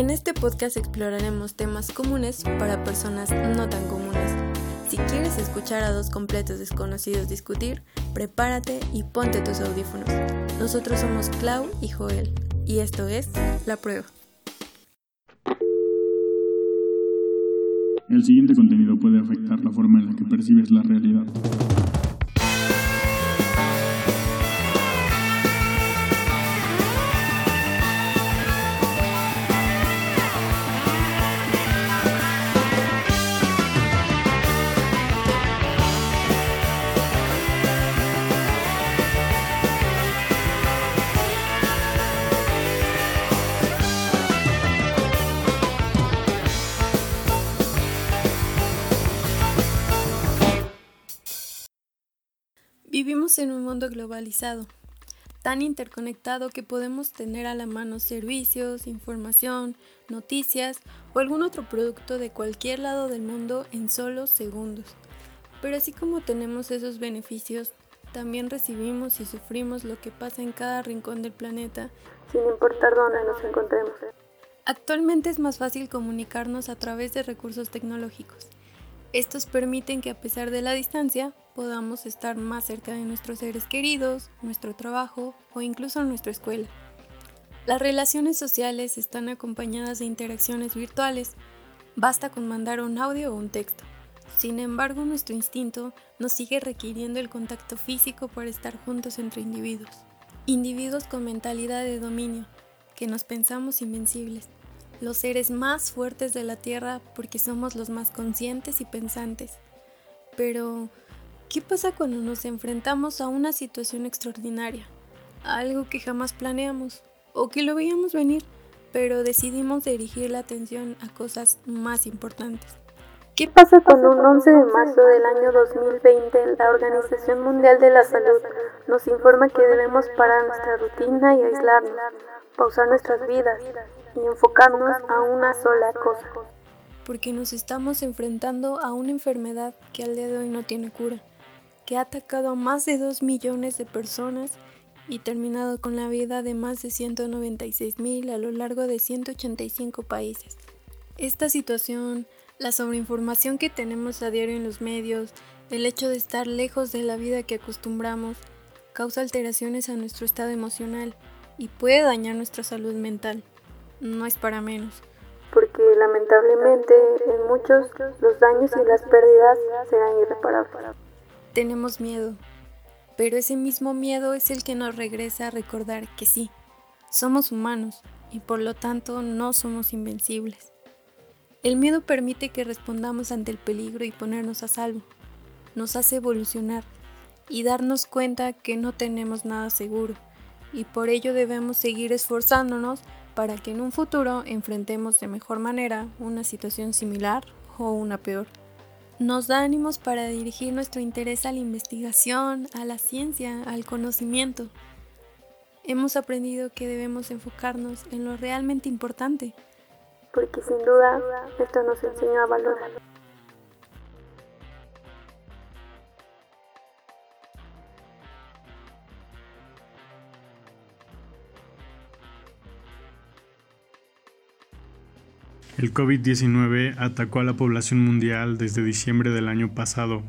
En este podcast exploraremos temas comunes para personas no tan comunes. Si quieres escuchar a dos completos desconocidos discutir, prepárate y ponte tus audífonos. Nosotros somos Clau y Joel, y esto es La Prueba. El siguiente contenido puede afectar la forma en la que percibes la realidad. Vivimos en un mundo globalizado, tan interconectado que podemos tener a la mano servicios, información, noticias o algún otro producto de cualquier lado del mundo en solo segundos. Pero así como tenemos esos beneficios, también recibimos y sufrimos lo que pasa en cada rincón del planeta, sin importar dónde nos encontremos. Actualmente es más fácil comunicarnos a través de recursos tecnológicos. Estos permiten que a pesar de la distancia podamos estar más cerca de nuestros seres queridos, nuestro trabajo o incluso nuestra escuela. Las relaciones sociales están acompañadas de interacciones virtuales. Basta con mandar un audio o un texto. Sin embargo, nuestro instinto nos sigue requiriendo el contacto físico para estar juntos entre individuos. Individuos con mentalidad de dominio, que nos pensamos invencibles los seres más fuertes de la Tierra porque somos los más conscientes y pensantes. Pero, ¿qué pasa cuando nos enfrentamos a una situación extraordinaria? A algo que jamás planeamos o que lo veíamos venir, pero decidimos dirigir la atención a cosas más importantes. ¿Qué pasa cuando un 11 de marzo del año 2020 la Organización Mundial de la Salud nos informa que debemos parar nuestra rutina y aislarnos, pausar nuestras vidas, y enfocarnos a una sola cosa. Porque nos estamos enfrentando a una enfermedad que al día de hoy no tiene cura, que ha atacado a más de 2 millones de personas y terminado con la vida de más de 196 mil a lo largo de 185 países. Esta situación, la sobreinformación que tenemos a diario en los medios, el hecho de estar lejos de la vida que acostumbramos, causa alteraciones a nuestro estado emocional y puede dañar nuestra salud mental no es para menos. Porque lamentablemente en muchos los daños y las pérdidas serán irreparables. Tenemos miedo, pero ese mismo miedo es el que nos regresa a recordar que sí, somos humanos y por lo tanto no somos invencibles. El miedo permite que respondamos ante el peligro y ponernos a salvo. Nos hace evolucionar y darnos cuenta que no tenemos nada seguro y por ello debemos seguir esforzándonos para que en un futuro enfrentemos de mejor manera una situación similar o una peor. Nos da ánimos para dirigir nuestro interés a la investigación, a la ciencia, al conocimiento. Hemos aprendido que debemos enfocarnos en lo realmente importante. Porque sin duda esto nos enseñó a valorar. El COVID-19 atacó a la población mundial desde diciembre del año pasado,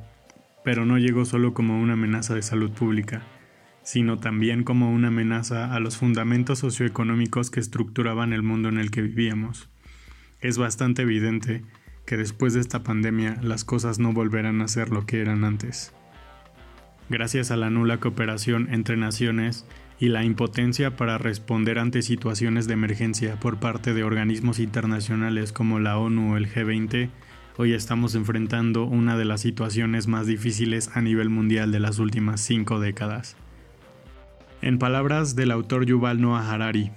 pero no llegó solo como una amenaza de salud pública, sino también como una amenaza a los fundamentos socioeconómicos que estructuraban el mundo en el que vivíamos. Es bastante evidente que después de esta pandemia las cosas no volverán a ser lo que eran antes. Gracias a la nula cooperación entre naciones, y la impotencia para responder ante situaciones de emergencia por parte de organismos internacionales como la ONU o el G20, hoy estamos enfrentando una de las situaciones más difíciles a nivel mundial de las últimas cinco décadas. En palabras del autor Yuval Noah Harari,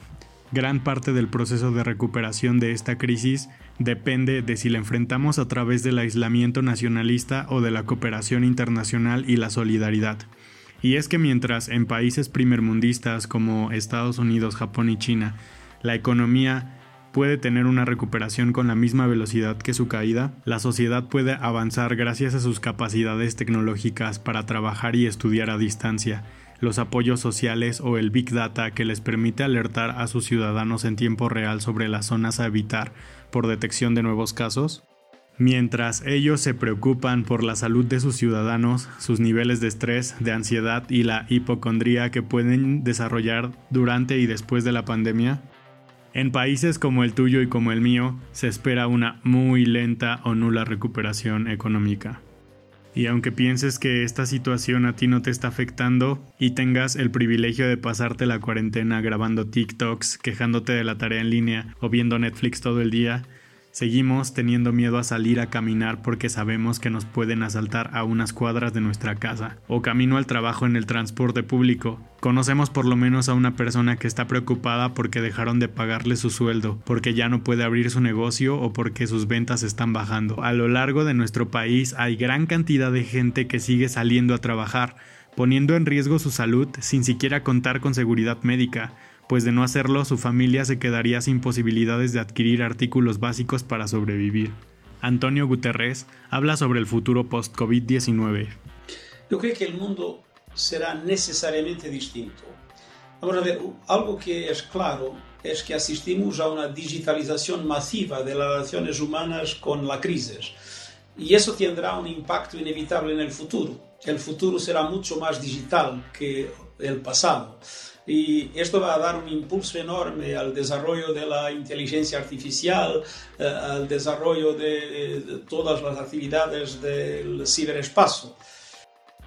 gran parte del proceso de recuperación de esta crisis depende de si la enfrentamos a través del aislamiento nacionalista o de la cooperación internacional y la solidaridad. Y es que mientras en países primermundistas como Estados Unidos, Japón y China, la economía puede tener una recuperación con la misma velocidad que su caída, la sociedad puede avanzar gracias a sus capacidades tecnológicas para trabajar y estudiar a distancia, los apoyos sociales o el Big Data que les permite alertar a sus ciudadanos en tiempo real sobre las zonas a evitar por detección de nuevos casos? Mientras ellos se preocupan por la salud de sus ciudadanos, sus niveles de estrés, de ansiedad y la hipocondría que pueden desarrollar durante y después de la pandemia, en países como el tuyo y como el mío se espera una muy lenta o nula recuperación económica. Y aunque pienses que esta situación a ti no te está afectando y tengas el privilegio de pasarte la cuarentena grabando TikToks, quejándote de la tarea en línea o viendo Netflix todo el día, Seguimos teniendo miedo a salir a caminar porque sabemos que nos pueden asaltar a unas cuadras de nuestra casa o camino al trabajo en el transporte público. Conocemos por lo menos a una persona que está preocupada porque dejaron de pagarle su sueldo, porque ya no puede abrir su negocio o porque sus ventas están bajando. A lo largo de nuestro país hay gran cantidad de gente que sigue saliendo a trabajar, poniendo en riesgo su salud sin siquiera contar con seguridad médica pues de no hacerlo su familia se quedaría sin posibilidades de adquirir artículos básicos para sobrevivir. Antonio Guterres habla sobre el futuro post-COVID-19. Yo creo que el mundo será necesariamente distinto. Vamos a ver, algo que es claro es que asistimos a una digitalización masiva de las relaciones humanas con la crisis. Y eso tendrá un impacto inevitable en el futuro. El futuro será mucho más digital que el pasado y esto va a dar un impulso enorme al desarrollo de la inteligencia artificial, eh, al desarrollo de, todas las actividades del ciberespacio.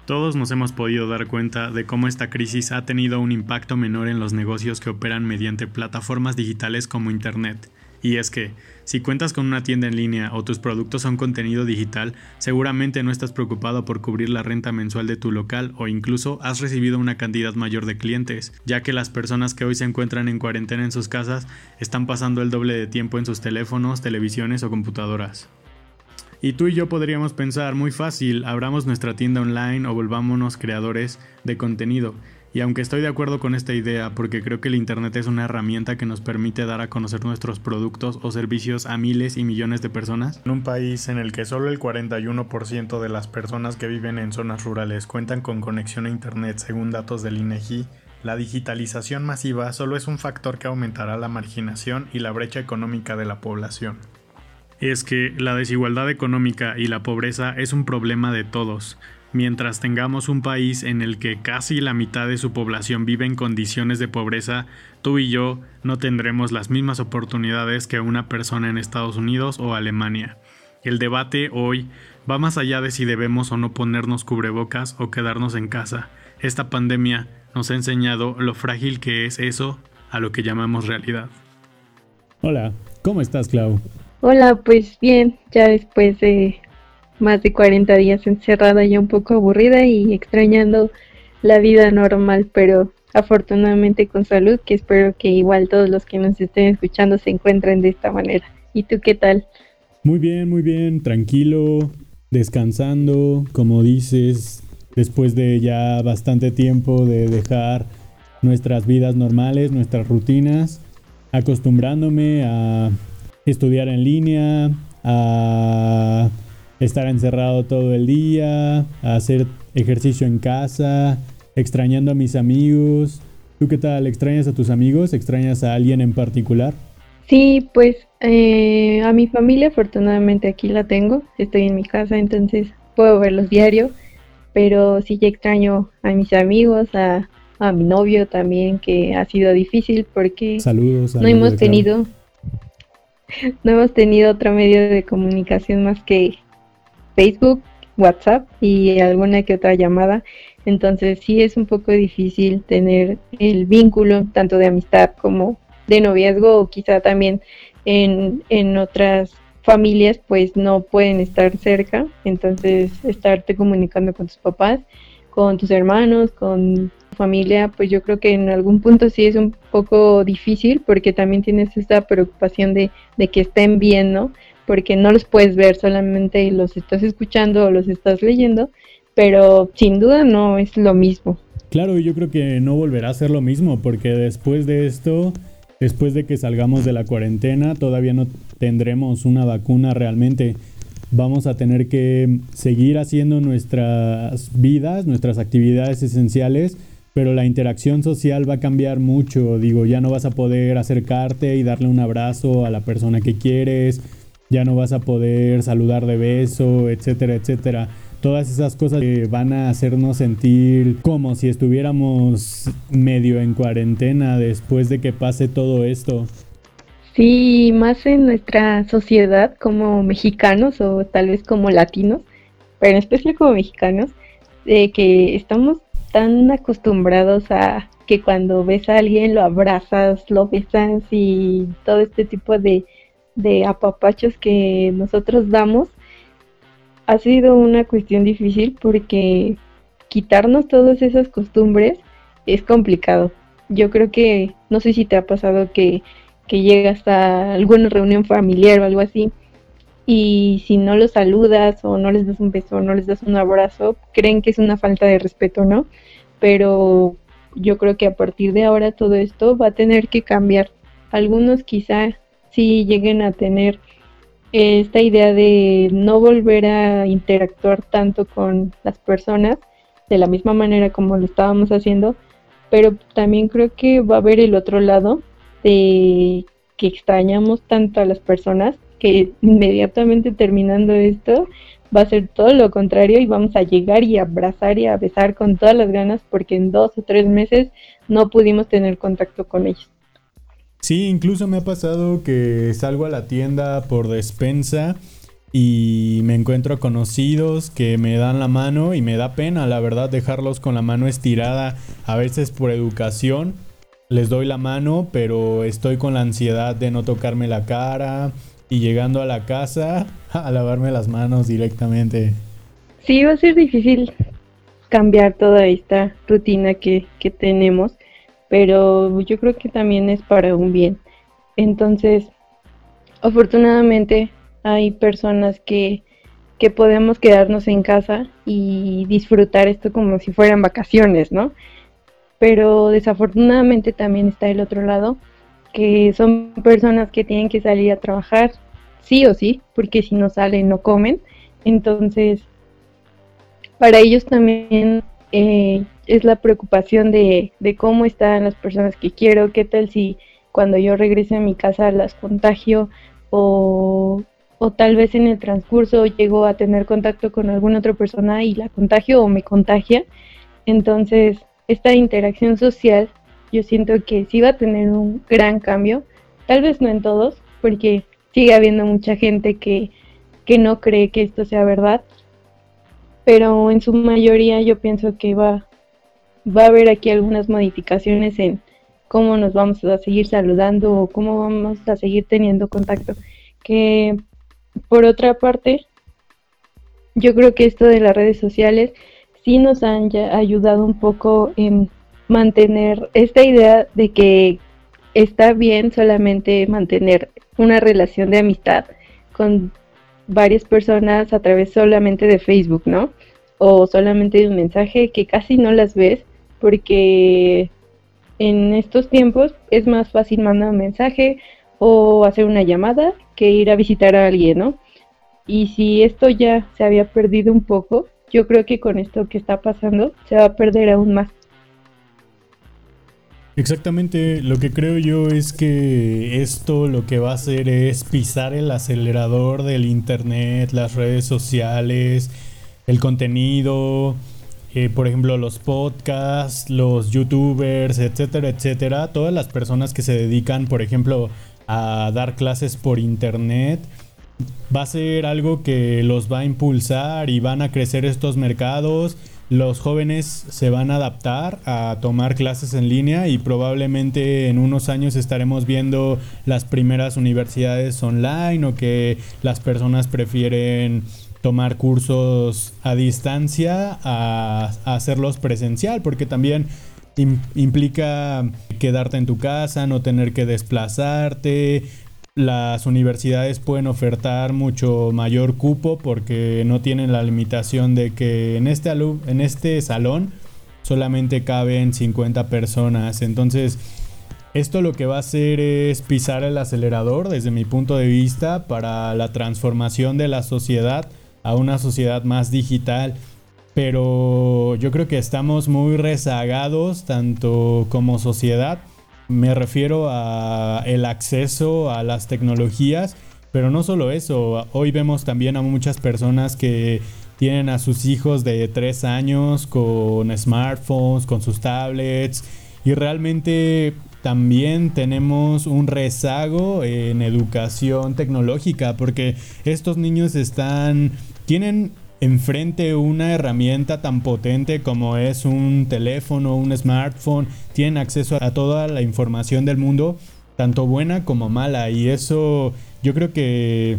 Todos nos hemos podido dar cuenta de cómo esta crisis ha tenido un impacto menor en los negocios que operan mediante plataformas digitales como Internet y es que, si cuentas con una tienda en línea o tus productos son contenido digital, seguramente no estás preocupado por cubrir la renta mensual de tu local o incluso has recibido una cantidad mayor de clientes, ya que las personas que hoy se encuentran en cuarentena en sus casas están pasando el doble de tiempo en sus teléfonos, televisiones o computadoras. Y tú y yo podríamos pensar muy fácil, abramos nuestra tienda online o volvámonos creadores de contenido. Y aunque estoy de acuerdo con esta idea, porque creo que el Internet es una herramienta que nos permite dar a conocer nuestros productos o servicios a miles y millones de personas, en un país en el que solo el 41% de las personas que viven en zonas rurales cuentan con conexión a Internet según datos del INEGI, la digitalización masiva solo es un factor que aumentará la marginación y la brecha económica de la población. Es que la desigualdad económica y la pobreza es un problema de todos, Mientras tengamos un país en el que casi la mitad de su población vive en condiciones de pobreza, tú y yo no tendremos las mismas oportunidades que una persona en Estados Unidos o Alemania. El debate hoy va más allá de si debemos o no ponernos cubrebocas o quedarnos en casa. Esta pandemia nos ha enseñado lo frágil que es eso a lo que llamamos realidad. Hola, ¿cómo estás, Clau? Hola, pues bien, ya después de más de 40 días encerrada ya un poco aburrida y extrañando la vida normal, pero afortunadamente con salud, que espero que igual todos los que nos estén escuchando se encuentren de esta manera. ¿Y tú qué tal? Muy bien, muy bien, tranquilo, descansando, como dices, después de ya bastante tiempo de dejar nuestras vidas normales, nuestras rutinas, acostumbrándome a estudiar en línea, a estar encerrado todo el día, hacer ejercicio en casa, extrañando a mis amigos. ¿Tú qué tal? ¿Extrañas a tus amigos? ¿Extrañas a alguien en particular? Sí, pues eh, a mi familia afortunadamente aquí la tengo, estoy en mi casa, entonces puedo verlos diario, pero sí ya extraño a mis amigos, a, a mi novio también, que ha sido difícil porque saludos, no hemos tenido no hemos tenido otro medio de comunicación más que Facebook, WhatsApp y alguna que otra llamada. Entonces sí es un poco difícil tener el vínculo tanto de amistad como de noviazgo o quizá también en, en otras familias pues no pueden estar cerca. Entonces estarte comunicando con tus papás, con tus hermanos, con tu familia, pues yo creo que en algún punto sí es un poco difícil porque también tienes esta preocupación de, de que estén bien, ¿no? Porque no los puedes ver, solamente los estás escuchando o los estás leyendo, pero sin duda no es lo mismo. Claro, yo creo que no volverá a ser lo mismo, porque después de esto, después de que salgamos de la cuarentena, todavía no tendremos una vacuna realmente. Vamos a tener que seguir haciendo nuestras vidas, nuestras actividades esenciales, pero la interacción social va a cambiar mucho. Digo, ya no vas a poder acercarte y darle un abrazo a la persona que quieres, ya no vas a poder saludar de beso, etcétera, etcétera. Todas esas cosas que van a hacernos sentir como si estuviéramos medio en cuarentena después de que pase todo esto. Sí, más en nuestra sociedad como mexicanos o tal vez como latinos, pero en especial como mexicanos, de que estamos tan acostumbrados a que cuando ves a alguien lo abrazas, lo besas y todo este tipo de, de apapachos que nosotros damos, ha sido una cuestión difícil porque quitarnos todas esas costumbres es complicado. Yo creo que, no sé si te ha pasado que, que llegas a alguna reunión familiar o algo así y si no los saludas o no les das un beso o no les das un abrazo, creen que es una falta de respeto, ¿no? Pero yo creo que a partir de ahora todo esto va a tener que cambiar. Algunos quizá sí lleguen a tener esta idea de no volver a interactuar tanto con las personas de la misma manera como lo estábamos haciendo, pero también creo que va a haber el otro lado de que extrañamos tanto a las personas que inmediatamente terminando esto va a ser todo lo contrario y vamos a llegar y abrazar y a besar con todas las ganas porque en dos o tres meses no pudimos tener contacto con ellos. Sí, incluso me ha pasado que salgo a la tienda por despensa y me encuentro conocidos que me dan la mano y me da pena, la verdad, dejarlos con la mano estirada, a veces por educación. Les doy la mano, pero estoy con la ansiedad de no tocarme la cara, y llegando a la casa a lavarme las manos directamente. Sí, va a ser difícil cambiar toda esta rutina que, que tenemos, pero yo creo que también es para un bien. Entonces, afortunadamente hay personas que, que podemos quedarnos en casa y disfrutar esto como si fueran vacaciones, ¿no? Pero desafortunadamente también está el otro lado, que son personas que tienen que salir a trabajar sí o sí, porque si no salen no comen. Entonces, para ellos también eh, es la preocupación de, de, cómo están las personas que quiero, qué tal si cuando yo regrese a mi casa las contagio o, o tal vez en el transcurso llego a tener contacto con alguna otra persona y la contagio o me contagia. Entonces, esta interacción social yo siento que sí va a tener un gran cambio, tal vez no en todos, porque sigue habiendo mucha gente que, que no cree que esto sea verdad, pero en su mayoría yo pienso que va, va a haber aquí algunas modificaciones en cómo nos vamos a seguir saludando o cómo vamos a seguir teniendo contacto. Que por otra parte, yo creo que esto de las redes sociales sí nos han ayudado un poco en mantener esta idea de que está bien solamente mantener una relación de amistad con varias personas a través solamente de Facebook, ¿no? O solamente de un mensaje que casi no las ves porque en estos tiempos es más fácil mandar un mensaje o hacer una llamada que ir a visitar a alguien, ¿no? Y si esto ya se había perdido un poco, yo creo que con esto que está pasando se va a perder aún más. Exactamente, lo que creo yo es que esto lo que va a hacer es pisar el acelerador del internet, las redes sociales, el contenido, eh, por ejemplo los podcasts, los youtubers, etcétera, etcétera, todas las personas que se dedican, por ejemplo, a dar clases por internet, va a ser algo que los va a impulsar y van a crecer estos mercados. Los jóvenes se van a adaptar a tomar clases en línea y probablemente en unos años estaremos viendo las primeras universidades online o que las personas prefieren tomar cursos a distancia a, hacerlos presencial porque también implica quedarte en tu casa, no tener que desplazarte, las universidades pueden ofertar mucho mayor cupo porque no tienen la limitación de que en este, en este salón solamente caben 50 personas. Entonces, esto lo que va a hacer es pisar el acelerador desde mi punto de vista para la transformación de la sociedad a una sociedad más digital. pero yo creo que estamos muy rezagados tanto como sociedad. Me refiero a el acceso a las tecnologías, pero no solo eso, hoy vemos también a muchas personas que tienen a sus hijos de 3 años con smartphones, con sus tablets y realmente también tenemos un rezago en educación tecnológica porque estos niños están tienen enfrente una herramienta tan potente como es un teléfono, un smartphone, tienen acceso a toda la información del mundo, tanto buena como mala, y eso yo creo que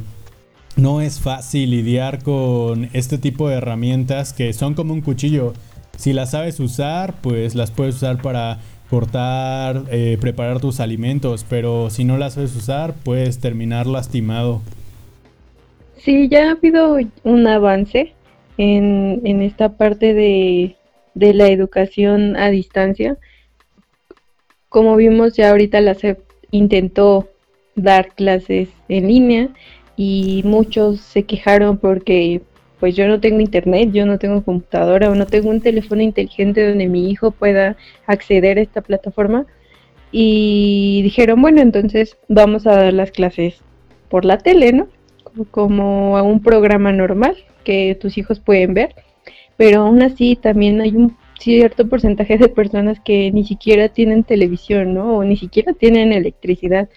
no es fácil lidiar con este tipo de herramientas que son como un cuchillo. Si las sabes usar, pues las puedes usar para cortar, eh, preparar tus alimentos, pero si no las sabes usar, puedes terminar lastimado. Sí, ya ha habido un avance en, en esta parte de, de, la educación a distancia. Como vimos ya ahorita la SEP intentó dar clases en línea y muchos se quejaron porque pues yo no tengo internet, yo no tengo computadora o no tengo un teléfono inteligente donde mi hijo pueda acceder a esta plataforma. Y dijeron, bueno, entonces vamos a dar las clases por la tele, ¿no? Como a un programa normal que tus hijos pueden ver, pero aún así también hay un cierto porcentaje de personas que ni siquiera tienen televisión, ¿no? O ni siquiera tienen electricidad.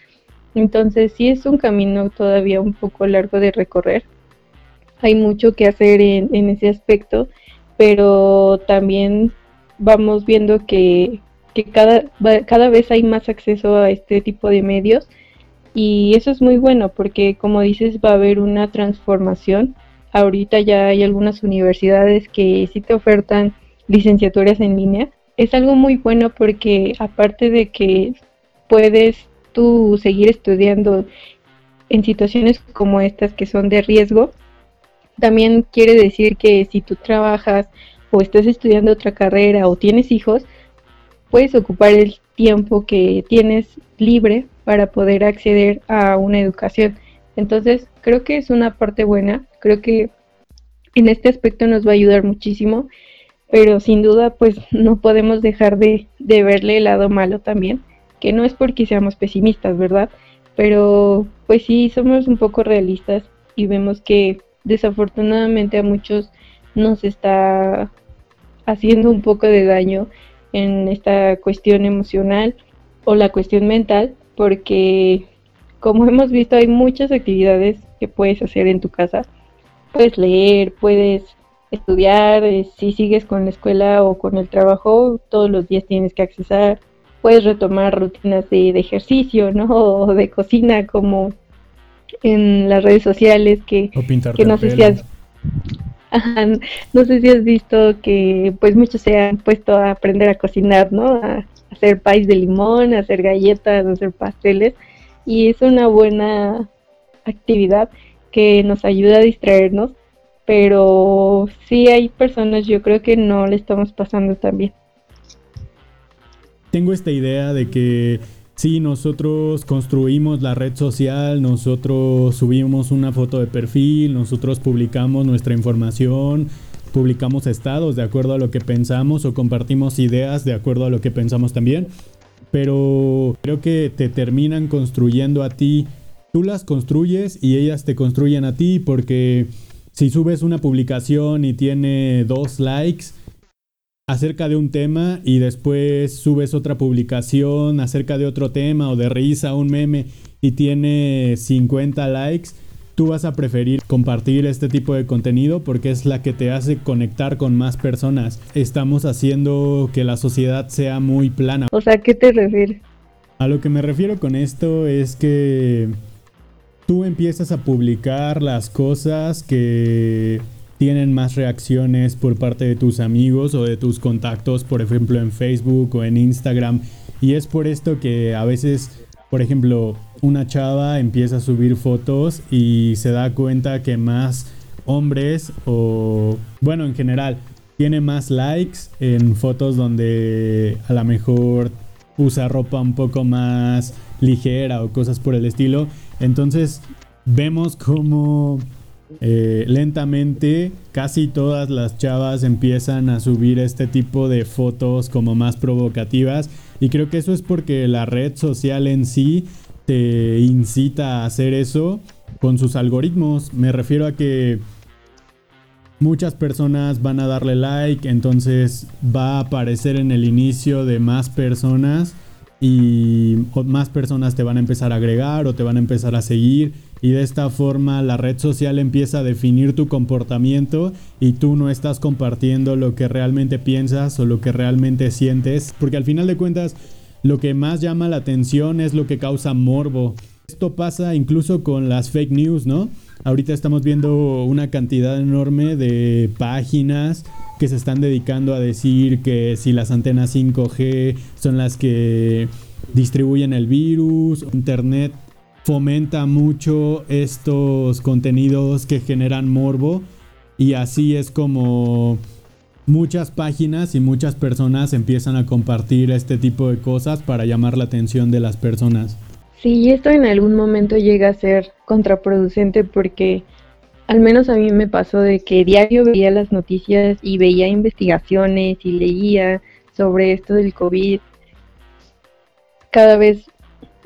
Entonces sí es un camino todavía un poco largo de recorrer. Hay mucho que hacer en, ese aspecto, pero también vamos viendo que, que cada, cada vez hay más acceso a este tipo de medios y eso es muy bueno porque como dices va a haber una transformación. Ahorita ya hay algunas universidades que sí te ofertan licenciaturas en línea. Es algo muy bueno porque aparte de que puedes tú seguir estudiando en situaciones como estas que son de riesgo, también quiere decir que si tú trabajas o estás estudiando otra carrera o tienes hijos, puedes ocupar el tiempo que tienes libre para poder acceder a una educación. Entonces, creo que es una parte buena, creo que en este aspecto nos va a ayudar muchísimo, pero sin duda, pues no podemos dejar de, de verle el lado malo también, que no es porque seamos pesimistas, ¿verdad? Pero pues sí, somos un poco realistas y vemos que desafortunadamente a muchos nos está haciendo un poco de daño en esta cuestión emocional o la cuestión mental porque como hemos visto hay muchas actividades que puedes hacer en tu casa. Puedes leer, puedes estudiar, eh, si sigues con la escuela o con el trabajo, todos los días tienes que accesar. Puedes retomar rutinas de, ejercicio, ¿no? O de cocina como en las redes sociales que, que no sé si has no sé si has visto que pues muchos se han puesto a aprender a cocinar, ¿no? A, hacer país de limón, hacer galletas, hacer pasteles y es una buena actividad que nos ayuda a distraernos, pero sí hay personas yo creo que no le estamos pasando tan bien. Tengo esta idea de que si nosotros construimos la red social, nosotros subimos una foto de perfil, nosotros publicamos nuestra información, publicamos estados de acuerdo a lo que pensamos o compartimos ideas de acuerdo a lo que pensamos también. Pero creo que te terminan construyendo a ti. Tú las construyes y ellas te construyen a ti porque si subes una publicación y tiene dos likes acerca de un tema y después subes otra publicación acerca de otro tema o de risa, un meme y tiene 50 likes, tú vas a preferir compartir este tipo de contenido porque es la que te hace conectar con más personas. Estamos haciendo que la sociedad sea muy plana. O sea, ¿qué te refieres? A lo que me refiero con esto es que tú empiezas a publicar las cosas que tienen más reacciones por parte de tus amigos o de tus contactos, por ejemplo en Facebook o en Instagram. Y es por esto que a veces por ejemplo, una chava empieza a subir fotos y se da cuenta que más hombres o, bueno, en general, tiene más likes en fotos donde a lo mejor usa ropa un poco más ligera o cosas por el estilo. Entonces vemos como eh, lentamente casi todas las chavas empiezan a subir este tipo de fotos como más provocativas y creo que eso es porque la red social en sí te incita a hacer eso con sus algoritmos. Me refiero a que muchas personas van a darle like, entonces va a aparecer en el inicio de más personas y más personas te van a empezar a agregar o te van a empezar a seguir y de esta forma la red social empieza a definir tu comportamiento y tú no estás compartiendo lo que realmente piensas o lo que realmente sientes, porque al final de cuentas lo que más llama la atención es lo que causa morbo. Esto pasa incluso con las fake news, ¿no? Ahorita estamos viendo una cantidad enorme de páginas que se están dedicando a decir que si las antenas 5G son las que distribuyen el virus, Internet fomenta mucho estos contenidos que generan morbo y así es como muchas páginas y muchas personas empiezan a compartir este tipo de cosas para llamar la atención de las personas. Sí, esto en algún momento llega a ser contraproducente porque al menos a mí me pasó de que diario veía las noticias y veía investigaciones y leía sobre esto del COVID. Cada vez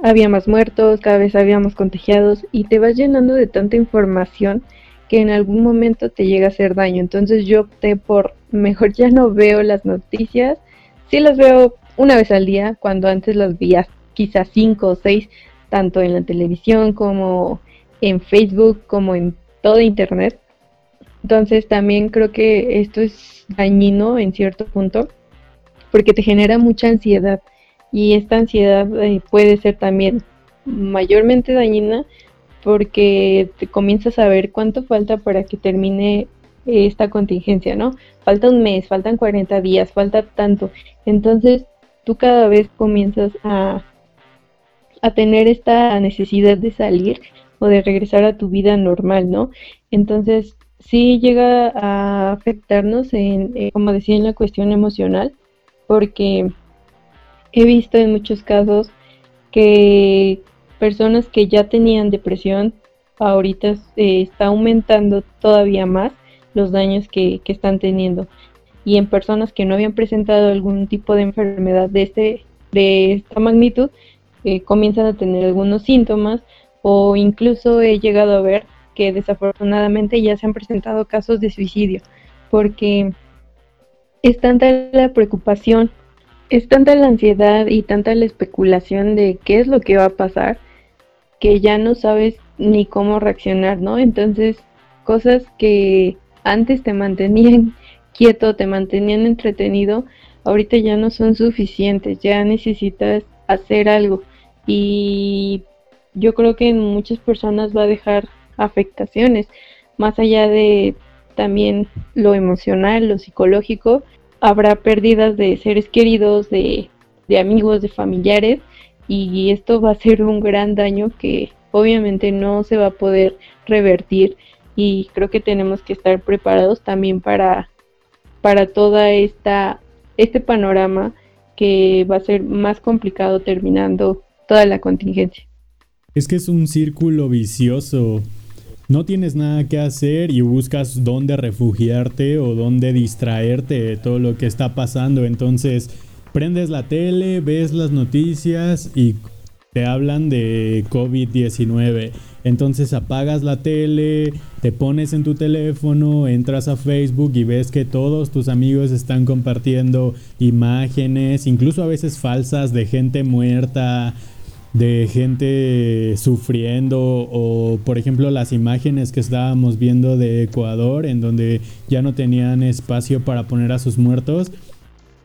había más muertos, cada vez había más contagiados y te vas llenando de tanta información que en algún momento te llega a hacer daño. Entonces yo opté por mejor ya no veo las noticias. Sí las veo una vez al día, cuando antes las veía quizás cinco o seis, tanto en la televisión como en Facebook, como en todo Internet. Entonces también creo que esto es dañino en cierto punto porque te genera mucha ansiedad y esta ansiedad eh, puede ser también mayormente dañina porque te comienzas a ver cuánto falta para que termine esta contingencia, ¿no? Falta un mes, faltan 40 días, falta tanto. Entonces tú cada vez comienzas a a tener esta necesidad de salir o de regresar a tu vida normal, ¿no? Entonces, sí llega a afectarnos en, eh, como decía, en la cuestión emocional, porque he visto en muchos casos que personas que ya tenían depresión, ahorita eh, está aumentando todavía más los daños que, que, están teniendo. Y en personas que no habían presentado algún tipo de enfermedad de, este, de esta magnitud, comienzan a tener algunos síntomas o incluso he llegado a ver que desafortunadamente ya se han presentado casos de suicidio porque es tanta la preocupación, es tanta la ansiedad y tanta la especulación de qué es lo que va a pasar que ya no sabes ni cómo reaccionar, ¿no? Entonces, cosas que antes te mantenían quieto, te mantenían entretenido, ahorita ya no son suficientes, ya necesitas hacer algo y yo creo que en muchas personas va a dejar afectaciones, más allá de también lo emocional, lo psicológico, habrá pérdidas de seres queridos, de, de amigos, de familiares, y esto va a ser un gran daño que obviamente no se va a poder revertir y creo que tenemos que estar preparados también para, para toda esta este panorama que va a ser más complicado terminando toda la contingencia. Es que es un círculo vicioso. No tienes nada que hacer y buscas dónde refugiarte o dónde distraerte de todo lo que está pasando. Entonces, prendes la tele, ves las noticias y te hablan de COVID-19. Entonces apagas la tele, te pones en tu teléfono, entras a Facebook y ves que todos tus amigos están compartiendo imágenes, incluso a veces falsas, de gente muerta, de gente sufriendo o por ejemplo las imágenes que estábamos viendo de Ecuador en donde ya no tenían espacio para poner a sus muertos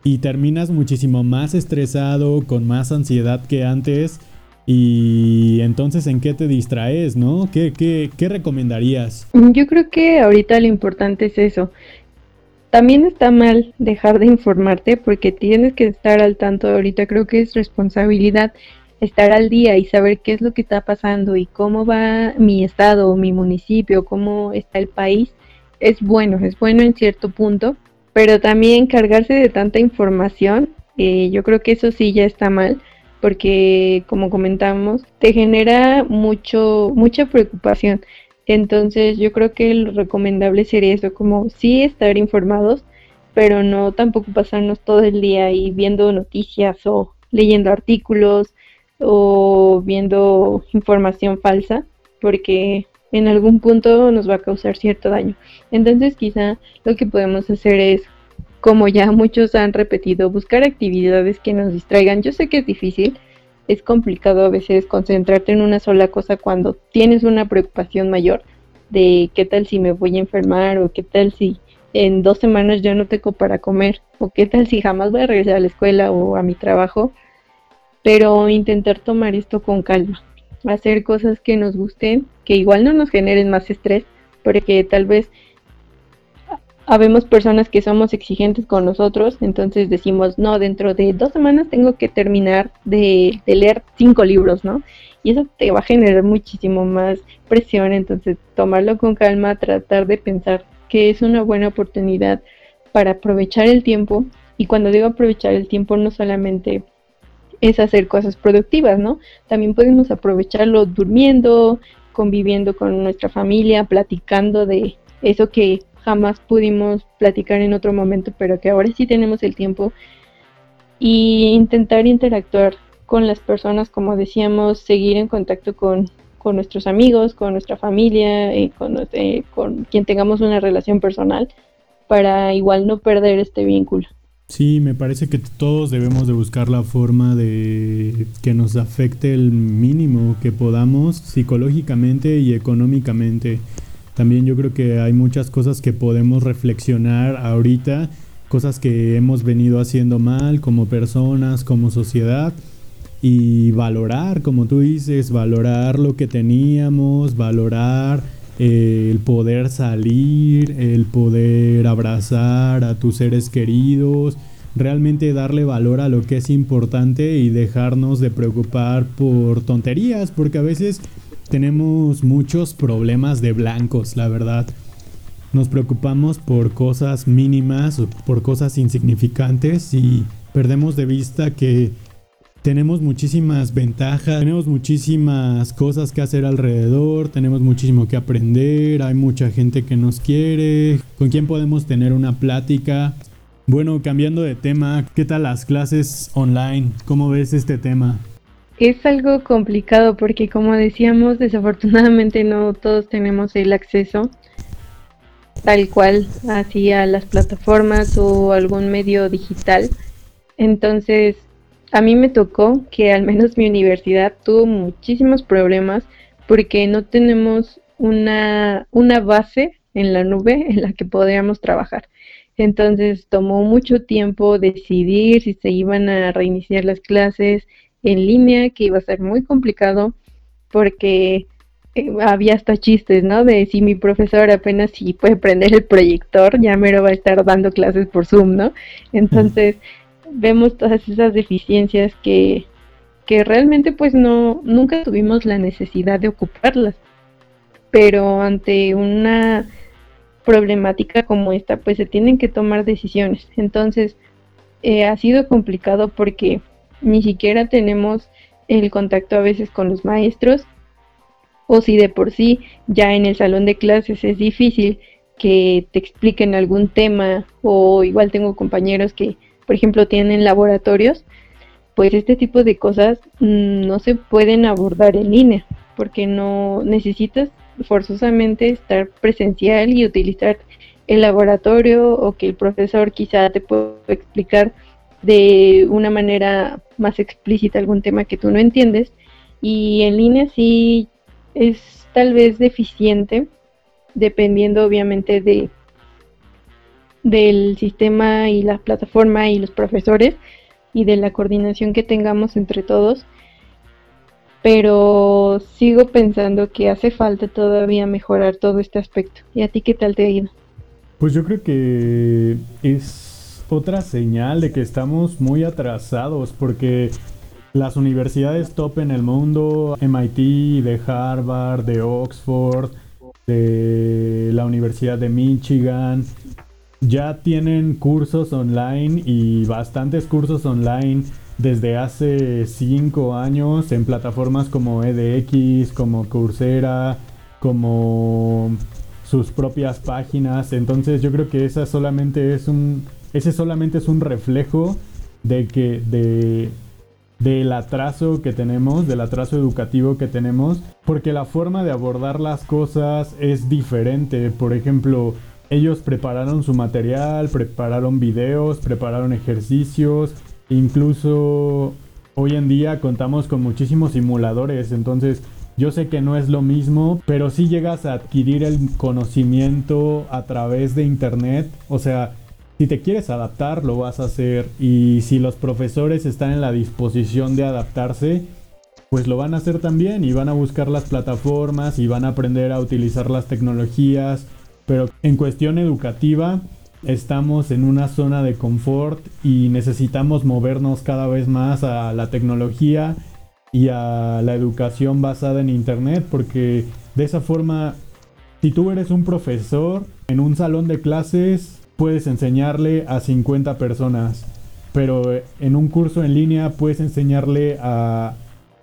y terminas muchísimo más estresado, con más ansiedad que antes y entonces en qué te distraes, ¿no? ¿Qué, qué, qué recomendarías? Yo creo que ahorita lo importante es eso. También está mal dejar de informarte porque tienes que estar al tanto ahorita, creo que es responsabilidad estar al día y saber qué es lo que está pasando y cómo va mi estado, mi municipio, cómo está el país, es bueno, es bueno en cierto punto, pero también cargarse de tanta información, eh, yo creo que eso sí ya está mal, porque como comentamos, te genera mucho, mucha preocupación. Entonces yo creo que lo recomendable sería eso, como sí estar informados, pero no tampoco pasarnos todo el día ahí viendo noticias o leyendo artículos o viendo información falsa, porque en algún punto nos va a causar cierto daño. Entonces quizá lo que podemos hacer es, como ya muchos han repetido, buscar actividades que nos distraigan. Yo sé que es difícil, es complicado a veces concentrarte en una sola cosa cuando tienes una preocupación mayor de qué tal si me voy a enfermar o qué tal si en dos semanas ya no tengo para comer o qué tal si jamás voy a regresar a la escuela o a mi trabajo. Pero intentar tomar esto con calma, hacer cosas que nos gusten, que igual no nos generen más estrés, porque tal vez habemos personas que somos exigentes con nosotros, entonces decimos, no, dentro de dos semanas tengo que terminar de, leer cinco libros, ¿no? Y eso te va a generar muchísimo más presión, entonces tomarlo con calma, tratar de pensar que es una buena oportunidad para aprovechar el tiempo. Y cuando digo aprovechar el tiempo, no solamente es hacer cosas productivas, ¿no? También podemos aprovecharlo durmiendo, conviviendo con nuestra familia, platicando de eso que jamás pudimos platicar en otro momento, pero que ahora sí tenemos el tiempo. Y intentar interactuar con las personas, como decíamos, seguir en contacto con, nuestros amigos, con nuestra familia, y con, eh, con quien tengamos una relación personal, para igual no perder este vínculo. Sí, me parece que todos debemos de buscar la forma de que nos afecte el mínimo que podamos psicológicamente y económicamente. También yo creo que hay muchas cosas que podemos reflexionar ahorita, cosas que hemos venido haciendo mal como personas, como sociedad, y valorar, como tú dices, valorar lo que teníamos, valorar el poder salir, el poder abrazar a tus seres queridos, realmente darle valor a lo que es importante y dejarnos de preocupar por tonterías, porque a veces tenemos muchos problemas de blancos, la verdad. Nos preocupamos por cosas mínimas por cosas insignificantes y perdemos de vista que tenemos muchísimas ventajas, tenemos muchísimas cosas que hacer alrededor, tenemos muchísimo que aprender, hay mucha gente que nos quiere, con quien podemos tener una plática. Bueno, cambiando de tema, ¿qué tal las clases online? ¿Cómo ves este tema? Es algo complicado porque como decíamos, desafortunadamente no todos tenemos el acceso tal cual así a las plataformas o algún medio digital. Entonces, a mí me tocó que al menos mi universidad tuvo muchísimos problemas porque no tenemos una, una base en la nube en la que podríamos trabajar. Entonces tomó mucho tiempo decidir si se iban a reiniciar las clases, en línea que iba a ser muy complicado porque eh, había hasta chistes, ¿no? De si mi profesor apenas si puede prender el proyector, ya mero va a estar dando clases por Zoom, ¿no? Entonces, vemos todas esas deficiencias que, que realmente pues no, nunca tuvimos la necesidad de ocuparlas. Pero ante una problemática como esta, pues se tienen que tomar decisiones. Entonces, eh, ha sido complicado porque ni siquiera tenemos el contacto a veces con los maestros o si de por sí ya en el salón de clases es difícil que te expliquen algún tema o igual tengo compañeros que por ejemplo tienen laboratorios pues este tipo de cosas mm, no se pueden abordar en línea porque no necesitas forzosamente estar presencial y utilizar el laboratorio o que el profesor quizá te pueda explicar de una manera más explícita algún tema que tú no entiendes. Y en línea sí es tal vez deficiente dependiendo obviamente de del sistema y la plataforma y los profesores y de la coordinación que tengamos entre todos pero sigo pensando que hace falta todavía mejorar todo este aspecto. ¿Y a ti qué tal te ha ido? Pues yo creo que es otra señal de que estamos muy atrasados porque las universidades top en el mundo, MIT, de Harvard, de Oxford, de la Universidad de Michigan, ya tienen cursos online y bastantes cursos online desde hace 5 años en plataformas como EDX, como Coursera, como sus propias páginas. Entonces yo creo que esa solamente es un, ese solamente es un reflejo de que de del atraso que tenemos, del atraso educativo que tenemos, porque la forma de abordar las cosas es diferente. Por ejemplo, ellos prepararon su material, prepararon videos, prepararon ejercicios, incluso hoy en día contamos con muchísimos simuladores, entonces yo sé que no es lo mismo, pero si llegas a adquirir el conocimiento a través de internet, o sea, si te quieres adaptar, lo vas a hacer. Y si los profesores están en la disposición de adaptarse, pues lo van a hacer también y van a buscar las plataformas y van a aprender a utilizar las tecnologías. Pero en cuestión educativa, estamos en una zona de confort y necesitamos movernos cada vez más a la tecnología y a la educación basada en Internet porque de esa forma, si tú eres un profesor en un salón de clases, puedes enseñarle a 50 personas, pero en un curso en línea puedes enseñarle a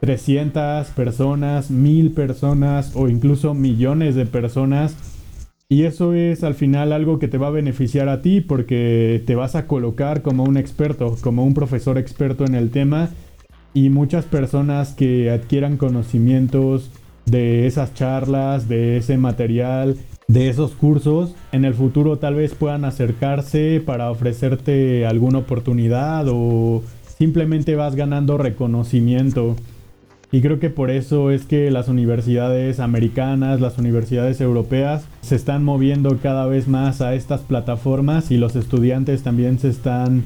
300 personas, 1000 personas o incluso millones de personas. Y eso es al final algo que te va a beneficiar a ti porque te vas a colocar como un experto, como un profesor experto en el tema y muchas personas que adquieran conocimientos de esas charlas, de ese material, de esos cursos en el futuro tal vez puedan acercarse para ofrecerte alguna oportunidad o simplemente vas ganando reconocimiento. Y creo que por eso es que las universidades americanas, las universidades europeas se están moviendo cada vez más a estas plataformas y los estudiantes también se están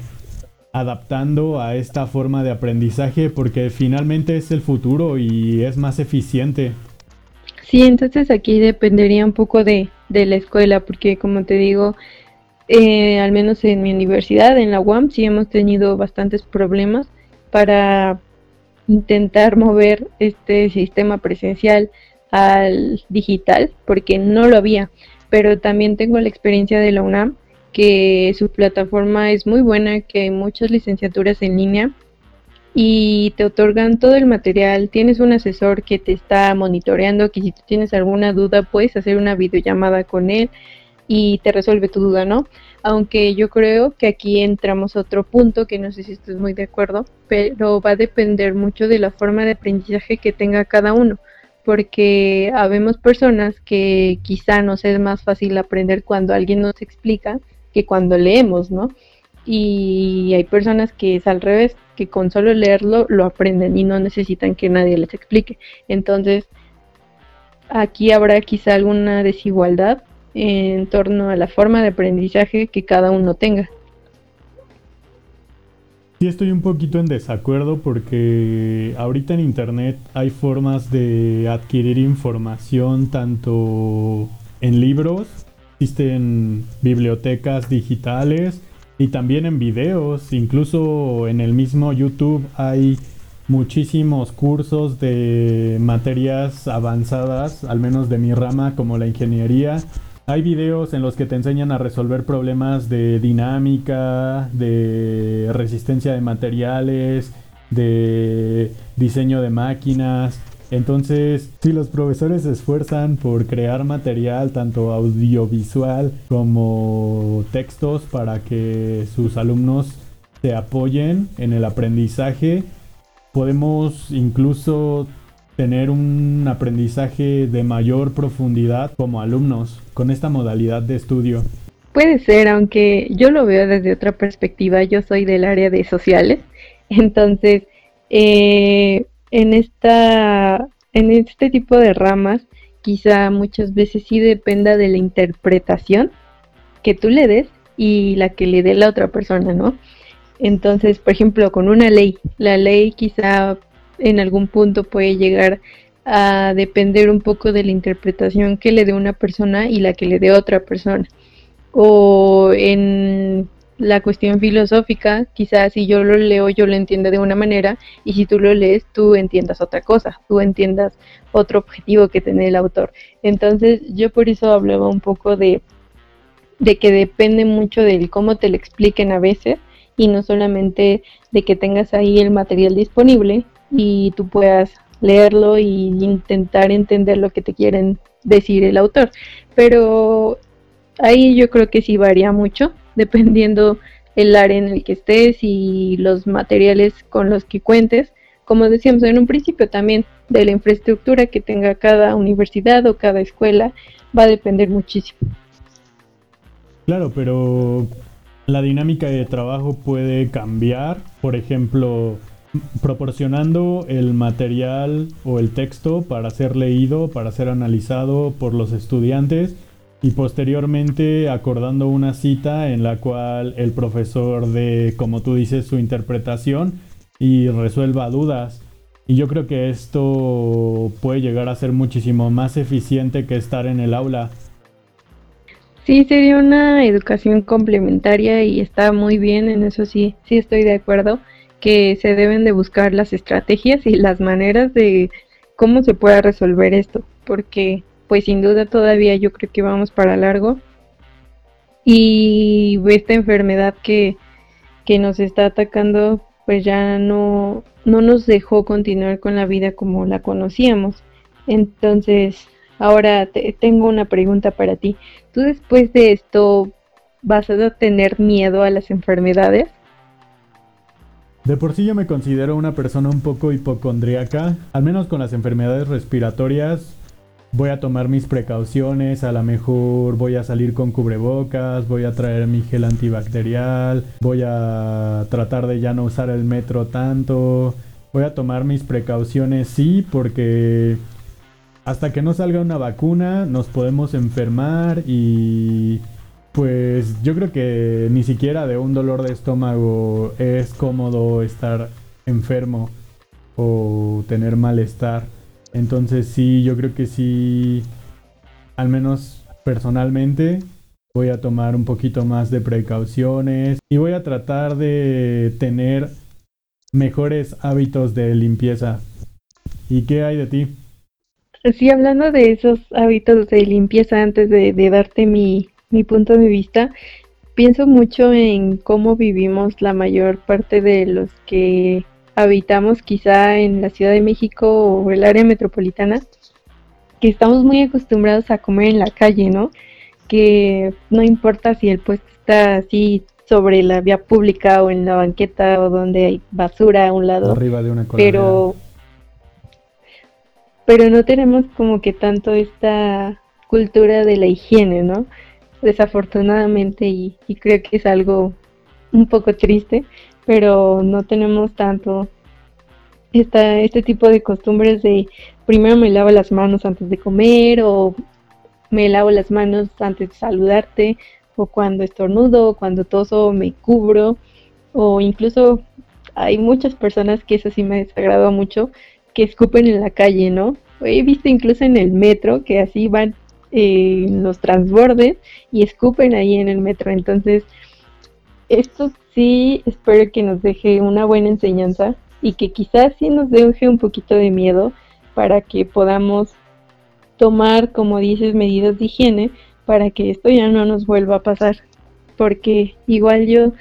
adaptando a esta forma de aprendizaje porque finalmente es el futuro y es más eficiente. Sí, entonces aquí dependería un poco de, la escuela, porque como te digo, eh, al menos en mi universidad, en la UAM, sí hemos tenido bastantes problemas para intentar mover este sistema presencial al digital, porque no lo había. Pero también tengo la experiencia de la UNAM, que su plataforma es muy buena, que hay muchas licenciaturas en línea y te otorgan todo el material. Tienes un asesor que te está monitoreando, que si tú tienes alguna duda puedes hacer una videollamada con él y te resuelve tu duda, ¿no? Aunque yo creo que aquí entramos a otro punto que no sé si estás muy de acuerdo, pero va a depender mucho de la forma de aprendizaje que tenga cada uno, porque habemos personas que quizá nos es más fácil aprender cuando alguien nos explica que cuando leemos, ¿no? Y hay personas que es al revés, que con solo leerlo lo aprenden y no necesitan que nadie les explique. Entonces, aquí habrá quizá alguna desigualdad en torno a la forma de aprendizaje que cada uno tenga. Sí estoy un poquito en desacuerdo porque ahorita en internet hay formas de adquirir información tanto en libros, existen bibliotecas digitales, y también en videos, incluso en el mismo YouTube hay muchísimos cursos de materias avanzadas, al menos de mi rama como la ingeniería. Hay videos en los que te enseñan a resolver problemas de dinámica, de resistencia de materiales, de diseño de máquinas. Entonces, si los profesores se esfuerzan por crear material tanto audiovisual como textos para que sus alumnos se apoyen en el aprendizaje, podemos incluso tener un aprendizaje de mayor profundidad como alumnos con esta modalidad de estudio. Puede ser, aunque yo lo veo desde otra perspectiva, yo soy del área de sociales, entonces eh, en esta en este tipo de ramas quizá muchas veces sí dependa de la interpretación que tú le des y la que le dé la otra persona, ¿no? Entonces, por ejemplo, con una ley, la ley quizá en algún punto puede llegar a depender un poco de la interpretación que le dé una persona y la que le dé otra persona. O en la cuestión filosófica, quizás si yo lo leo yo lo entiendo de una manera y si tú lo lees tú entiendas otra cosa, tú entiendas otro objetivo que tiene el autor. Entonces yo por eso hablaba un poco de, de que depende mucho del cómo te lo expliquen a veces y no solamente de que tengas ahí el material disponible y tú puedas leerlo y intentar entender lo que te quieren decir el autor. Pero ahí yo creo que sí varía mucho, dependiendo el área en el que estés y los materiales con los que cuentes. Como decíamos en un principio también, de la infraestructura que tenga cada universidad o cada escuela, va a depender muchísimo. Claro, pero la dinámica de trabajo puede cambiar. Por ejemplo, proporcionando el material o el texto para ser leído, para ser analizado por los estudiantes y posteriormente acordando una cita en la cual el profesor dé, como tú dices, su interpretación y resuelva dudas. Y yo creo que esto puede llegar a ser muchísimo más eficiente que estar en el aula. Sí, sería una educación complementaria y está muy bien, en eso sí, sí estoy de acuerdo, que se deben de buscar las estrategias y las maneras de cómo se pueda resolver esto, porque pues sin duda todavía yo creo que vamos para largo. Y esta enfermedad que, que nos está atacando, pues ya no, no nos dejó continuar con la vida como la conocíamos. Entonces, ahora te, tengo una pregunta para ti. ¿Tú después de esto vas a tener miedo a las enfermedades? De por sí yo me considero una persona un poco hipocondríaca, al menos con las enfermedades respiratorias. Voy a tomar mis precauciones, a lo mejor voy a salir con cubrebocas, voy a traer mi gel antibacterial, voy a tratar de ya no usar el metro tanto, voy a tomar mis precauciones, sí, porque hasta que no salga una vacuna nos podemos enfermar y pues yo creo que ni siquiera de un dolor de estómago es cómodo estar enfermo o tener malestar. Entonces sí, yo creo que sí, al menos personalmente, voy a tomar un poquito más de precauciones y voy a tratar de tener mejores hábitos de limpieza. ¿Y qué hay de ti? Sí, hablando de esos hábitos de limpieza, antes de, darte mi, mi punto de vista, pienso mucho en cómo vivimos la mayor parte de los que habitamos quizá en la Ciudad de México o el área metropolitana, que estamos muy acostumbrados a comer en la calle, ¿no? Que no importa si el puesto está así sobre la vía pública o en la banqueta o donde hay basura a un lado. Arriba de una Pero, pero no tenemos como que tanto esta cultura de la higiene, ¿no? Desafortunadamente y, creo que es algo un poco triste pero no tenemos tanto esta, este tipo de costumbres de primero me lavo las manos antes de comer o me lavo las manos antes de saludarte o cuando estornudo o cuando toso me cubro o incluso hay muchas personas que eso sí me desagrada mucho que escupen en la calle, ¿no? He visto incluso en el metro que así van eh, los transbordes y escupen ahí en el metro. Entonces, esto sí espero que nos deje una buena enseñanza y que quizás sí nos deje un poquito de miedo para que podamos tomar, como dices, medidas de higiene para que esto ya no nos vuelva a pasar. Porque igual yo,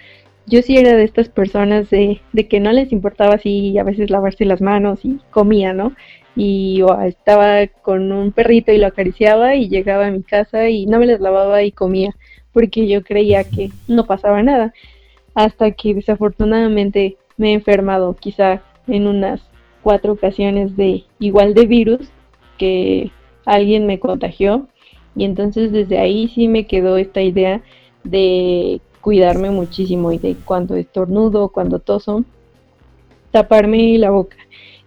yo sí era de estas personas de, de que no les importaba así a veces lavarse las manos y comía, ¿no? Y estaba con un perrito y lo acariciaba y llegaba a mi casa y no me las lavaba y comía porque yo creía que no pasaba nada hasta que desafortunadamente me he enfermado quizá en unas cuatro ocasiones de igual de virus que alguien me contagió y entonces desde ahí sí me quedó esta idea de cuidarme muchísimo y de cuando estornudo, cuando toso, taparme la boca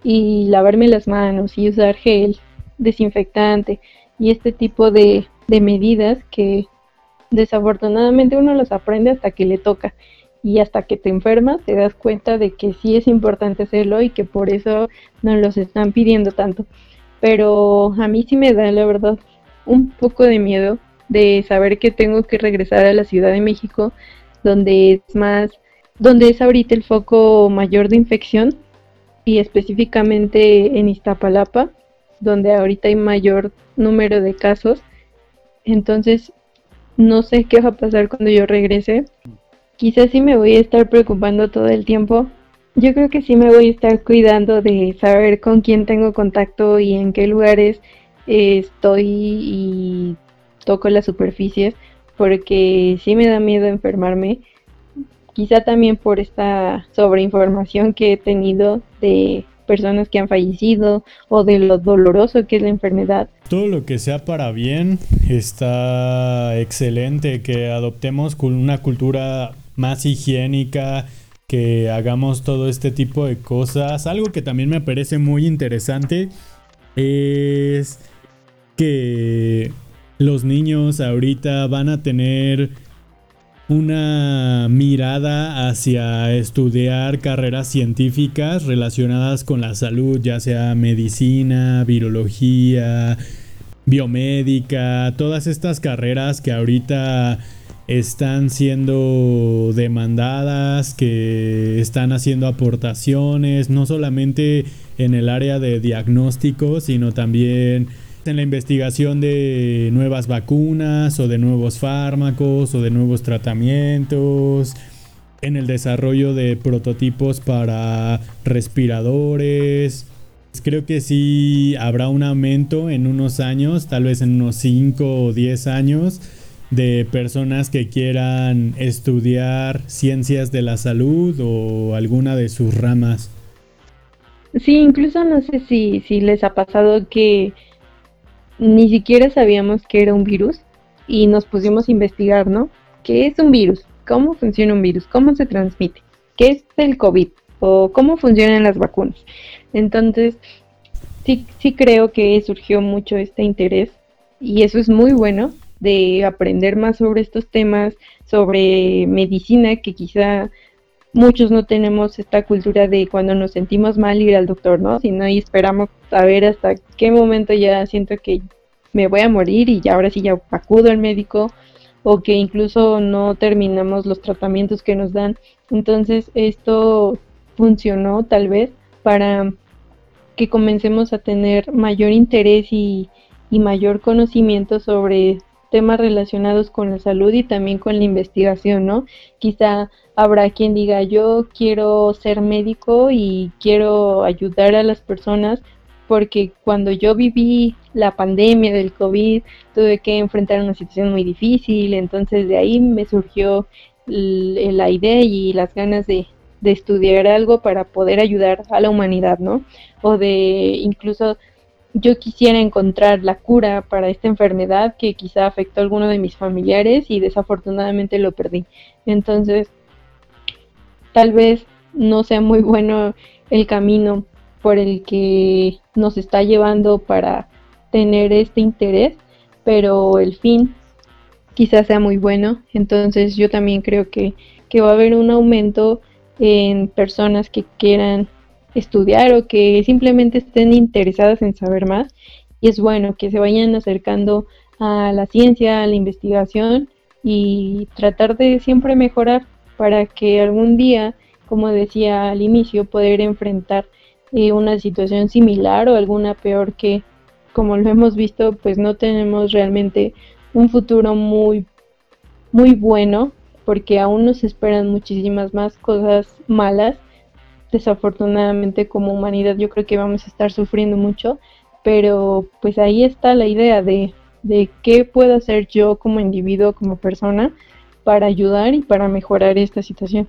y lavarme las manos y usar gel desinfectante y este tipo de, medidas que desafortunadamente uno los aprende hasta que le toca y hasta que te enfermas te das cuenta de que sí es importante hacerlo y que por eso nos los están pidiendo tanto. Pero a mí sí me da la verdad un poco de miedo de saber que tengo que regresar a la Ciudad de México donde es más donde es ahorita el foco mayor de infección y específicamente en Iztapalapa, donde ahorita hay mayor número de casos. Entonces, no sé qué va a pasar cuando yo regrese, Quizás sí me voy a estar preocupando todo el tiempo, Yo creo que sí me voy a estar cuidando de saber con quién tengo contacto y en qué lugares estoy y toco las superficies, porque sí me da miedo enfermarme. Quizá también por esta sobreinformación que he tenido de personas que han fallecido o de lo doloroso que es la enfermedad. Todo lo que sea para bien está excelente, que adoptemos una cultura más higiénica, que hagamos todo este tipo de cosas. Algo que también me parece muy interesante es que los niños ahorita van a tener una mirada hacia estudiar carreras científicas relacionadas con la salud, ya sea medicina, virología, biomédica, todas estas carreras que ahorita están siendo demandadas, que están haciendo aportaciones, no solamente en el área de diagnóstico, sino también en la investigación de nuevas vacunas o de nuevos fármacos o de nuevos tratamientos, en el desarrollo de prototipos para respiradores. Creo que sí habrá un aumento en unos años, tal vez en unos 5 o 10 años, de personas que quieran estudiar ciencias de la salud o alguna de sus ramas. Sí, incluso no sé si, si les ha pasado que ni siquiera sabíamos que era un virus y nos pusimos a investigar, ¿no? ¿Qué es un virus? ¿Cómo funciona un virus? ¿Cómo se transmite? ¿Qué es el COVID? ¿O cómo funcionan las vacunas? Entonces, sí, sí creo que surgió mucho este interés y eso es muy bueno de aprender más sobre estos temas, sobre medicina, que quizá muchos no tenemos esta cultura de cuando nos sentimos mal ir al doctor, ¿no? Sino y esperamos a ver hasta qué momento ya siento que me voy a morir y ya ahora sí ya acudo al médico o que incluso no terminamos los tratamientos que nos dan. Entonces esto funcionó tal vez para que comencemos a tener mayor interés y, y mayor conocimiento sobre temas relacionados con la salud y también con la investigación, ¿no? Quizá habrá quien diga, yo quiero ser médico y quiero ayudar a las personas porque cuando yo viví la pandemia del COVID tuve que enfrentar una situación muy difícil, entonces de ahí me surgió la idea y las ganas de, de estudiar algo para poder ayudar a la humanidad, ¿no? O de incluso yo quisiera encontrar la cura para esta enfermedad que quizá afectó a alguno de mis familiares y desafortunadamente lo perdí. Entonces, tal vez no sea muy bueno el camino por el que nos está llevando para tener este interés, pero el fin quizás sea muy bueno. Entonces yo también creo que, que va a haber un aumento en personas que quieran estudiar o que simplemente estén interesadas en saber más. Y es bueno que se vayan acercando a la ciencia, a la investigación y tratar de siempre mejorar para que algún día, como decía al inicio, poder enfrentar eh, una situación similar o alguna peor que, como lo hemos visto, pues no tenemos realmente un futuro muy, muy bueno porque aún nos esperan muchísimas más cosas malas desafortunadamente como humanidad yo creo que vamos a estar sufriendo mucho, pero pues ahí está la idea de, de qué puedo hacer yo como individuo, como persona, para ayudar y para mejorar esta situación.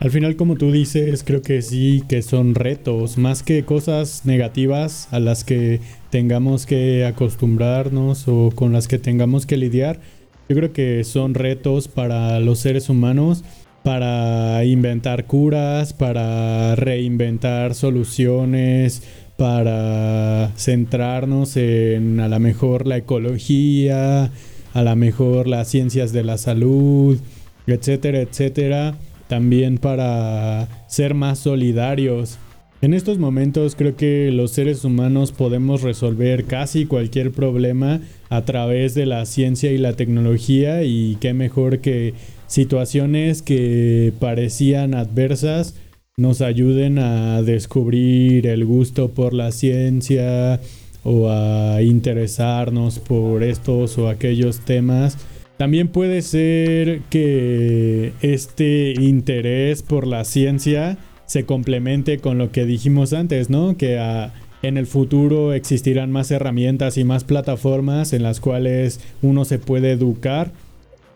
Al final, como tú dices, creo que sí, que son retos, más que cosas negativas a las que tengamos que acostumbrarnos o con las que tengamos que lidiar. Yo creo que son retos para los seres humanos para inventar curas, para reinventar soluciones, para centrarnos en a lo mejor la ecología, a lo mejor las ciencias de la salud, etcétera, etcétera. También para ser más solidarios. En estos momentos creo que los seres humanos podemos resolver casi cualquier problema a través de la ciencia y la tecnología y qué mejor que situaciones que parecían adversas nos ayuden a descubrir el gusto por la ciencia o a interesarnos por estos o aquellos temas. También puede ser que este interés por la ciencia se complemente con lo que dijimos antes, ¿no? Que en el futuro existirán más herramientas y más plataformas en las cuales uno se puede educar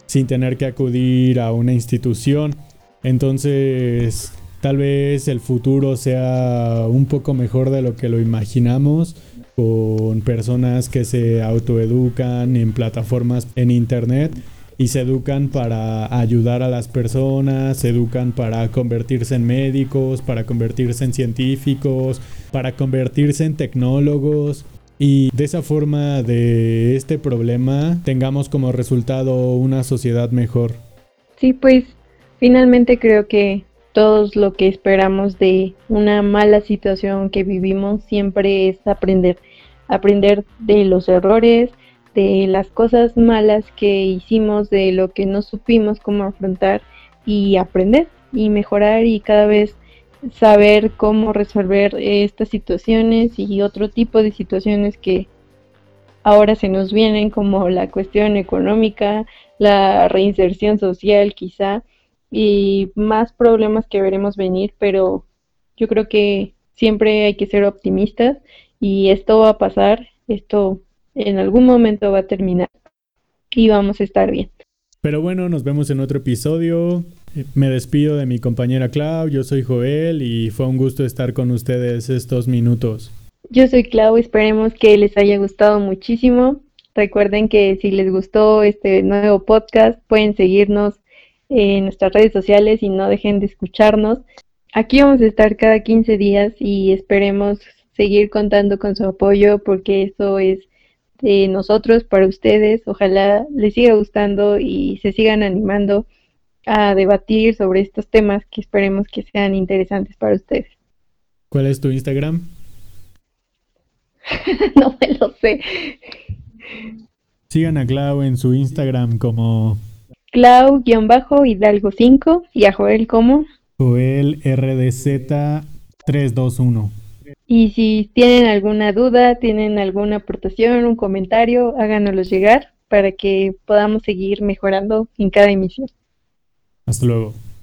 sin tener que acudir a una institución. Entonces, tal vez el futuro sea un poco mejor de lo que lo imaginamos con personas que se autoeducan en plataformas en internet y se educan para ayudar a las personas, se educan para convertirse en médicos, para convertirse en científicos, para convertirse en tecnólogos. Y de esa forma de este problema tengamos como resultado una sociedad mejor. Sí, pues finalmente creo que todos lo que esperamos de una mala situación que vivimos siempre es aprender, aprender de los errores, de las cosas malas que hicimos, de lo que no supimos cómo afrontar y aprender y mejorar y cada vez saber cómo resolver estas situaciones y otro tipo de situaciones que ahora se nos vienen como la cuestión económica, la reinserción social quizá y más problemas que veremos venir, pero yo creo que siempre hay que ser optimistas y esto va a pasar, esto en algún momento va a terminar y vamos a estar bien. Pero bueno, nos vemos en otro episodio. Me despido de mi compañera Clau, yo soy Joel y fue un gusto estar con ustedes estos minutos. Yo soy Clau, esperemos que les haya gustado muchísimo. Recuerden que si les gustó este nuevo podcast, pueden seguirnos en nuestras redes sociales y no dejen de escucharnos. Aquí vamos a estar cada 15 días y esperemos seguir contando con su apoyo porque eso es de nosotros para ustedes. Ojalá les siga gustando y se sigan animando a debatir sobre estos temas que esperemos que sean interesantes para ustedes. ¿Cuál es tu Instagram? no me lo sé. Sigan a Clau en su Instagram como Clau-Hidalgo5 y a Joel como Joel RDZ 321. Y si tienen alguna duda, tienen alguna aportación, un comentario, háganoslo llegar para que podamos seguir mejorando en cada emisión. Hasta luego.